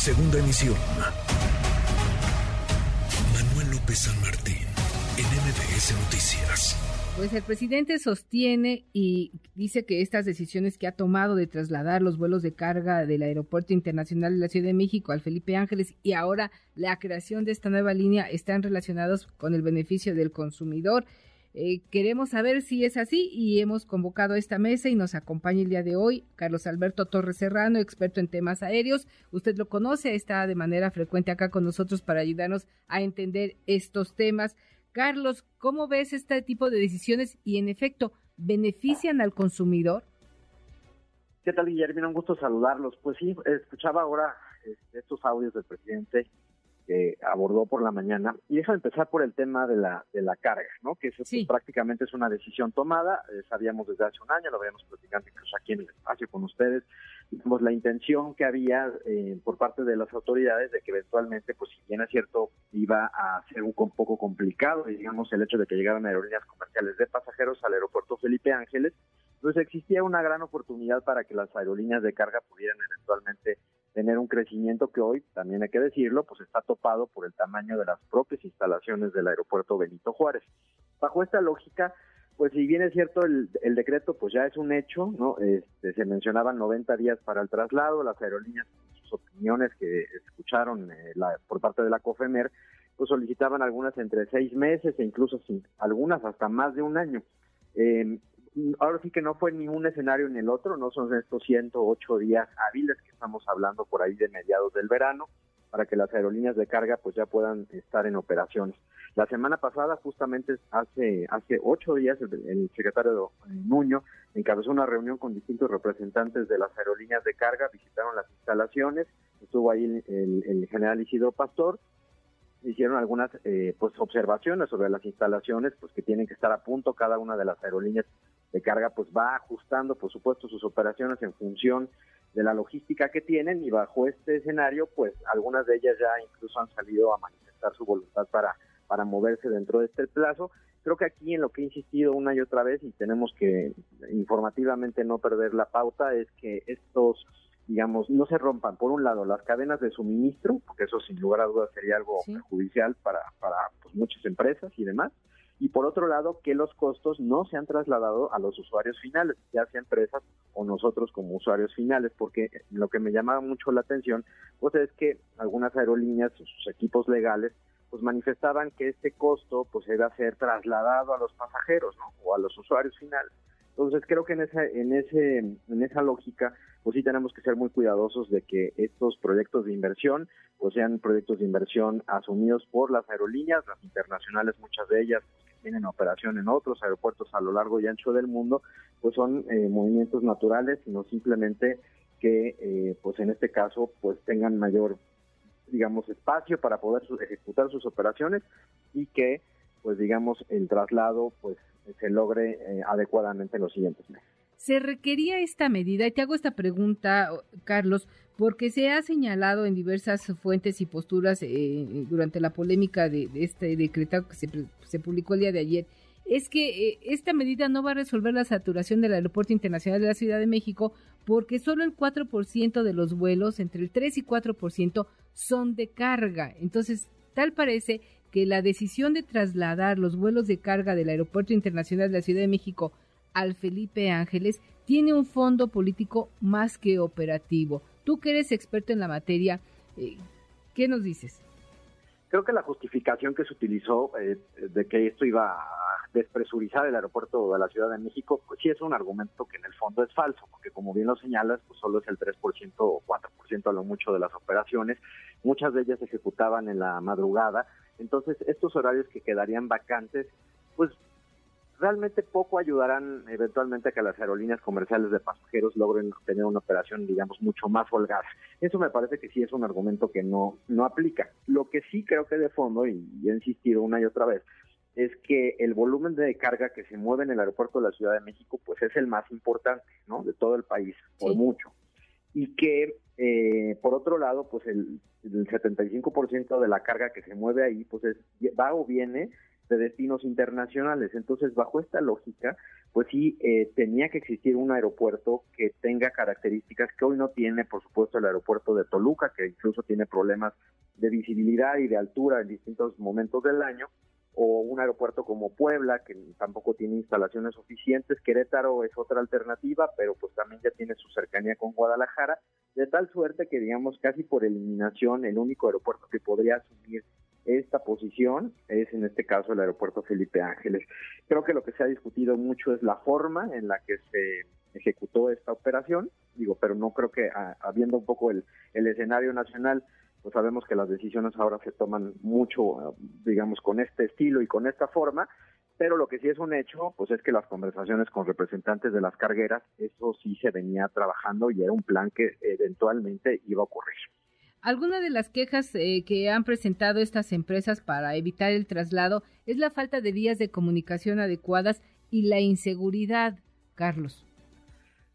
Segunda emisión. Manuel López San Martín, en MBS Noticias. Pues el presidente sostiene y dice que estas decisiones que ha tomado de trasladar los vuelos de carga del Aeropuerto Internacional de la Ciudad de México al Felipe Ángeles y ahora la creación de esta nueva línea están relacionados con el beneficio del consumidor. Eh, queremos saber si es así y hemos convocado esta mesa y nos acompaña el día de hoy Carlos Alberto Torres Serrano, experto en temas aéreos. Usted lo conoce, está de manera frecuente acá con nosotros para ayudarnos a entender estos temas. Carlos, ¿cómo ves este tipo de decisiones y en efecto benefician al consumidor? ¿Qué tal, Guillermo? Un gusto saludarlos. Pues sí, escuchaba ahora este, estos audios del presidente que abordó por la mañana. Y déjame empezar por el tema de la, de la carga, ¿no? Que eso pues, prácticamente es una decisión tomada, eh, sabíamos desde hace un año, lo habíamos platicado incluso aquí en el espacio con ustedes, digamos, la intención que había eh, por parte de las autoridades de que eventualmente, pues si bien es cierto, iba a ser un poco complicado, digamos, el hecho de que llegaran aerolíneas comerciales de pasajeros al aeropuerto Felipe Ángeles, pues existía una gran oportunidad para que las aerolíneas de carga pudieran eventualmente tener un crecimiento que hoy, también hay que decirlo, pues está topado por el tamaño de las propias instalaciones del aeropuerto Benito Juárez. Bajo esta lógica, pues si bien es cierto el, decreto, pues ya es un hecho, ¿no? Este, se mencionaban 90 días para el traslado, las aerolíneas, sus opiniones que escucharon eh, por parte de la COFEMER, pues solicitaban algunas entre seis meses e incluso sin, algunas hasta más de un año. Eh, ahora sí que no fue ni un escenario ni el otro, no son estos 108 días hábiles que estamos hablando por ahí de mediados del verano para que las aerolíneas de carga pues ya puedan estar en operaciones. La semana pasada, justamente hace hace ocho días, el, secretario Nuño encabezó una reunión con distintos representantes de las aerolíneas de carga, visitaron las instalaciones, estuvo ahí el, el general Isidro Pastor hicieron algunas eh, pues observaciones sobre las instalaciones pues que tienen que estar a punto cada una de las aerolíneas de carga pues va ajustando por supuesto sus operaciones en función de la logística que tienen y bajo este escenario pues algunas de ellas ya incluso han salido a manifestar su voluntad para para moverse dentro de este plazo. Creo que aquí en lo que he insistido una y otra vez y tenemos que informativamente no perder la pauta es que estos digamos, no se rompan, por un lado, las cadenas de suministro, porque eso sin lugar a dudas sería algo perjudicial para, para pues, muchas empresas y demás, y por otro lado, que los costos no se han trasladado a los usuarios finales, ya sea empresas o nosotros como usuarios finales, porque lo que me llamaba mucho la atención, pues es que algunas aerolíneas, sus equipos legales, pues manifestaban que este costo pues iba a ser trasladado a los pasajeros. O a los usuarios finales. Entonces creo que en esa, en ese, en esa lógica, pues sí tenemos que ser muy cuidadosos de que estos proyectos de inversión, pues sean proyectos de inversión asumidos por las aerolíneas, las internacionales, muchas de ellas tienen operación en otros aeropuertos a lo largo y ancho del mundo, pues son eh, movimientos naturales, sino simplemente que, eh, pues en este caso, pues tengan mayor, digamos, espacio para poder ejecutar sus operaciones y que, pues digamos, el traslado, pues se logre eh, adecuadamente en los siguientes meses. ¿Se requería esta medida? Y te hago esta pregunta, Carlos, porque se ha señalado en diversas fuentes y posturas eh, durante la polémica de, este decreto que se, publicó el día de ayer, es que eh, esta medida no va a resolver la saturación del Aeropuerto Internacional de la Ciudad de México porque solo el 4% de los vuelos, entre el 3 y 4%, son de carga. Entonces, tal parece que la decisión de trasladar los vuelos de carga del Aeropuerto Internacional de la Ciudad de México al Felipe Ángeles tiene un fondo político más que operativo. Tú que eres experto en la materia, eh, ¿qué nos dices? Creo que la justificación que se utilizó eh, de que esto iba a despresurizar el aeropuerto de la Ciudad de México, pues sí es un argumento que en el fondo es falso, porque como bien lo señalas, pues solo es el 3% o 4% a lo mucho de las operaciones, muchas de ellas se ejecutaban en la madrugada, entonces estos horarios que quedarían vacantes, pues realmente poco ayudarán eventualmente a que las aerolíneas comerciales de pasajeros logren tener una operación, digamos, mucho más holgada. Eso me parece que sí es un argumento que no, no aplica. Lo que sí creo que de fondo, y, he insistido una y otra vez, es que el volumen de carga que se mueve en el aeropuerto de la Ciudad de México, pues es el más importante, ¿no? De todo el país, por mucho. Y que, eh, por otro lado, pues el, el 75% de la carga que se mueve ahí, pues es, va o viene de destinos internacionales. Entonces, bajo esta lógica, pues sí, eh, tenía que existir un aeropuerto que tenga características que hoy no tiene, por supuesto, el aeropuerto de Toluca, que incluso tiene problemas de visibilidad y de altura en distintos momentos del año, o un aeropuerto como Puebla, que tampoco tiene instalaciones suficientes. Querétaro es otra alternativa, pero pues también ya tiene su cercanía con Guadalajara, de tal suerte que, digamos, casi por eliminación, el único aeropuerto que podría asumir esta posición es en este caso el aeropuerto Felipe Ángeles. Creo que lo que se ha discutido mucho es la forma en la que se ejecutó esta operación, digo, pero no creo que habiendo un poco el, el escenario nacional, pues sabemos que las decisiones ahora se toman mucho, digamos, con este estilo y con esta forma, pero lo que sí es un hecho, pues es que las conversaciones con representantes de las cargueras, eso sí se venía trabajando y era un plan que eventualmente iba a ocurrir. Alguna de las quejas eh, que han presentado estas empresas para evitar el traslado es la falta de vías de comunicación adecuadas y la inseguridad, Carlos.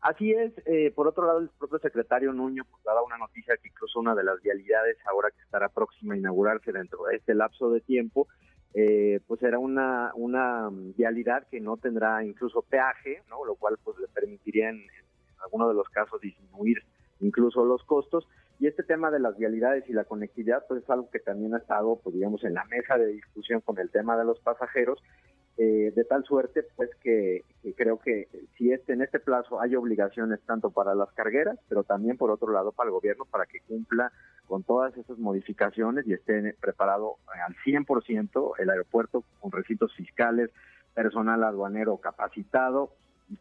Así es, eh, por otro lado, el propio secretario Nuño pues, daba una noticia que incluso una de las vialidades, ahora que estará próxima a inaugurarse dentro de este lapso de tiempo, eh, pues era una, una vialidad que no tendrá incluso peaje, ¿no? lo cual pues le permitiría en, en algunos de los casos disminuir incluso los costos y este tema de las vialidades y la conectividad, pues es algo que también ha estado, pues digamos, en la mesa de discusión con el tema de los pasajeros, eh, de tal suerte, pues que, creo que si este, en este plazo hay obligaciones tanto para las cargueras, pero también por otro lado para el gobierno para que cumpla con todas esas modificaciones y esté preparado al 100% el aeropuerto con recintos fiscales, personal aduanero capacitado,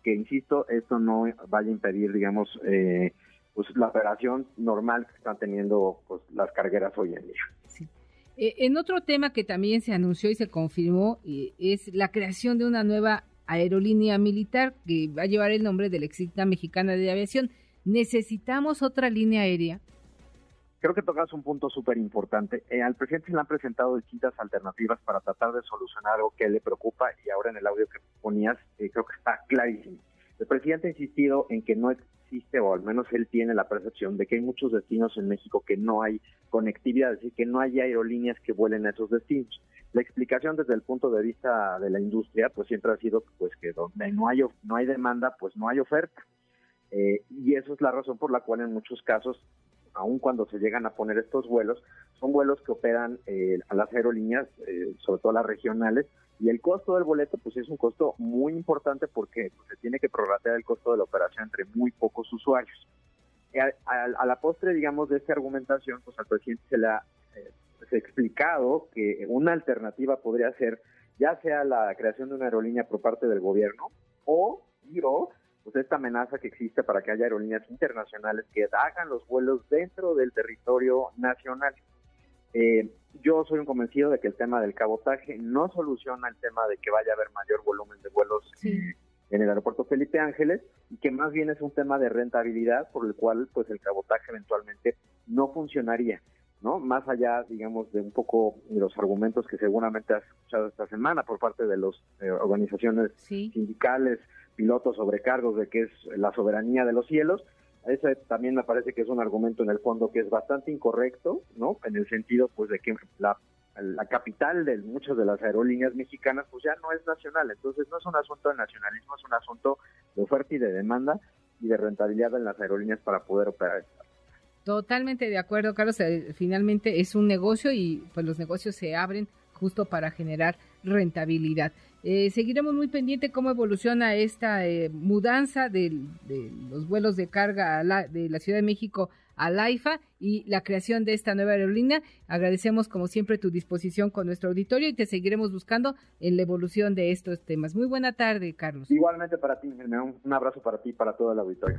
que, insisto, esto no vaya a impedir, digamos, eh, pues la operación normal que están teniendo pues las cargueras hoy en día. Eh, en otro tema que también se anunció y se confirmó eh, es la creación de una nueva aerolínea militar que va a llevar el nombre de la extinta mexicana de aviación. ¿Necesitamos otra línea aérea? Creo que tocas un punto súper importante. Eh, al presidente se le han presentado distintas alternativas para tratar de solucionar algo que le preocupa y ahora en el audio que ponías creo que está clarísimo. El presidente ha insistido en que no existe, o al menos él tiene la percepción de que hay muchos destinos en México que no hay conectividad, es decir, que no hay aerolíneas que vuelen a esos destinos. La explicación desde el punto de vista de la industria, pues siempre ha sido pues que donde no hay no hay demanda, pues no hay oferta. Eh, y eso es la razón por la cual en muchos casos, aun cuando se llegan a poner estos vuelos, son vuelos que operan eh, a las aerolíneas, eh, sobre todo las regionales, y el costo del boleto, pues es un costo muy importante porque pues, se tiene que prorratear el costo de la operación entre muy pocos usuarios. A, la postre, digamos, de esta argumentación, pues al presidente se le ha eh, explicado que una alternativa podría ser ya sea la creación de una aerolínea por parte del gobierno o, o pues esta amenaza que existe para que haya aerolíneas internacionales que hagan los vuelos dentro del territorio nacional. Eh, yo soy un convencido de que el tema del cabotaje no soluciona el tema de que vaya a haber mayor volumen de vuelos en el aeropuerto Felipe Ángeles y que más bien es un tema de rentabilidad por el cual pues el cabotaje eventualmente no funcionaría. ¿no? Más allá, digamos, de un poco los argumentos que seguramente has escuchado esta semana por parte de las eh, organizaciones sindicales, pilotos sobrecargos de que es la soberanía de los cielos, ese también me parece que es un argumento en el fondo que es bastante incorrecto, ¿no? En el sentido, pues, de que la, la capital de muchas de las aerolíneas mexicanas, pues ya no es nacional. Entonces, no es un asunto de nacionalismo, es un asunto de oferta y de demanda y de rentabilidad en las aerolíneas para poder operar. Totalmente de acuerdo, Carlos. Eh, finalmente es un negocio y pues los negocios se abren justo para generar rentabilidad. Eh, seguiremos muy pendiente cómo evoluciona esta eh, mudanza de, los vuelos de carga de la Ciudad de México a Laifa y la creación de esta nueva aerolínea. Agradecemos como siempre tu disposición con nuestro auditorio y te seguiremos buscando en la evolución de estos temas. Muy buena tarde, Carlos. Igualmente para ti, un abrazo para ti y para todo el auditorio.